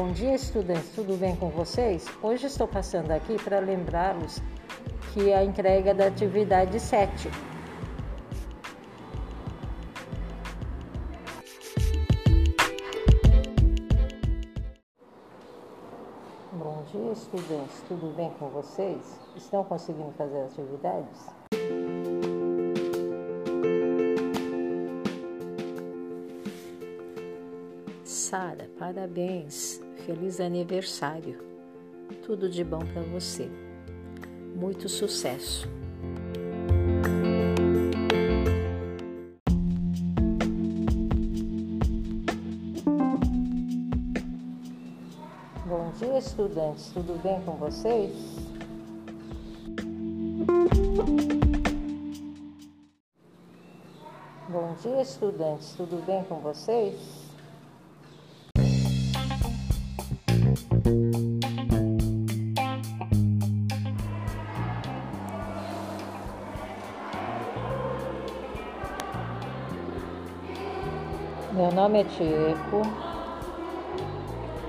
Bom dia, estudantes, tudo bem com vocês? Hoje estou passando aqui para lembrá-los que a entrega da atividade 7. Bom dia, estudantes, tudo bem com vocês? Estão conseguindo fazer atividades? Sara, parabéns, feliz aniversário. Tudo de bom para você. Muito sucesso. Bom dia, estudantes. Tudo bem com vocês? Bom dia, estudantes. Tudo bem com vocês? Meu nome é Tieco.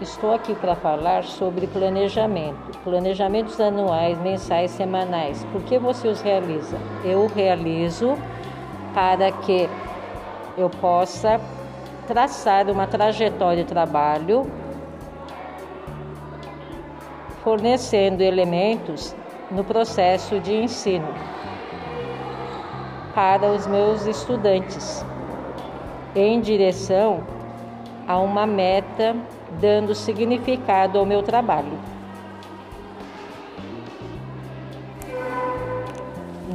Estou aqui para falar sobre planejamento. Planejamentos anuais, mensais, semanais. Por que você os realiza? Eu realizo para que eu possa traçar uma trajetória de trabalho fornecendo elementos no processo de ensino para os meus estudantes em direção a uma meta, dando significado ao meu trabalho.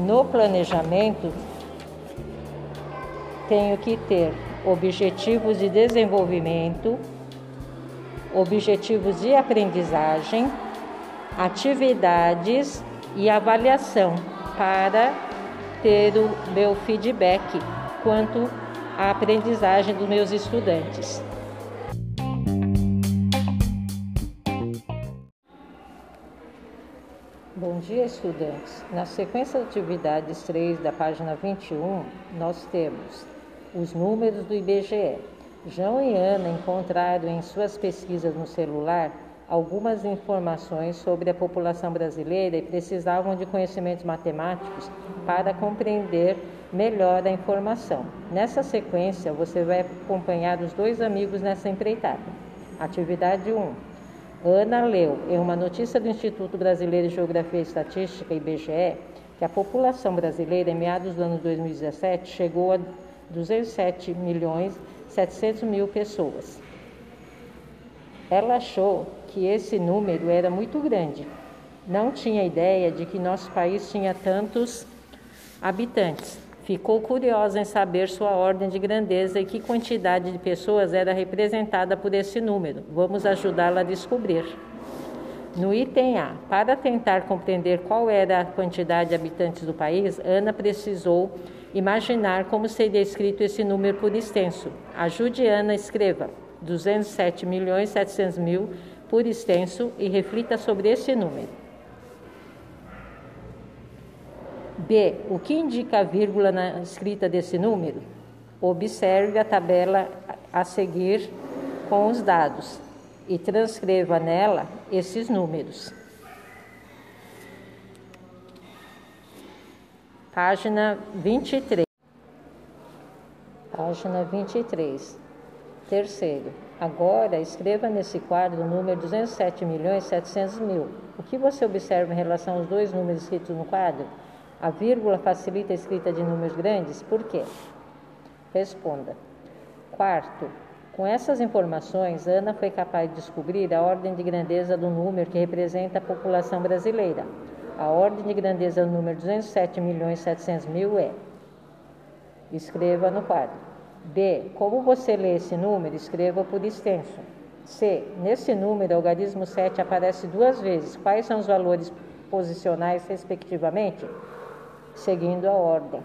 No planejamento, tenho que ter objetivos de desenvolvimento, objetivos de aprendizagem, atividades e avaliação para ter o meu feedback quanto a aprendizagem dos meus estudantes. Bom dia, estudantes. Na sequência de atividades 3 da página 21, nós temos os números do IBGE. João e Ana encontraram em suas pesquisas no celular algumas informações sobre a população brasileira e precisavam de conhecimentos matemáticos para compreender melhor a informação. Nessa sequência, você vai acompanhar os dois amigos nessa empreitada. Atividade 1. Ana leu em uma notícia do Instituto Brasileiro de Geografia e Estatística, IBGE, que a população brasileira em meados do ano 2017 chegou a 207 milhões 700 mil pessoas. Ela achou que esse número era muito grande. Não tinha ideia de que nosso país tinha tantos habitantes. Ficou curiosa em saber sua ordem de grandeza e que quantidade de pessoas era representada por esse número. Vamos ajudá-la a descobrir. No item A, para tentar compreender qual era a quantidade de habitantes do país, Ana precisou imaginar como seria escrito esse número por extenso. Ajude Ana, escreva 207 milhões 700 mil por extenso e reflita sobre esse número. B. O que indica a vírgula na escrita desse número? Observe a tabela a seguir com os dados e transcreva nela esses números. Página 23. Página 23. Terceiro. Agora escreva nesse quadro o número 207 milhões 700 mil. O que você observa em relação aos dois números escritos no quadro? A vírgula facilita a escrita de números grandes? Por quê? Responda. Quarto, com essas informações, Ana foi capaz de descobrir a ordem de grandeza do número que representa a população brasileira. A ordem de grandeza do número 207 milhões 700 mil é. Escreva no quadro. B. Como você lê esse número? Escreva por extenso. C. Nesse número, o algarismo 7 aparece duas vezes. Quais são os valores posicionais, respectivamente? seguindo a ordem.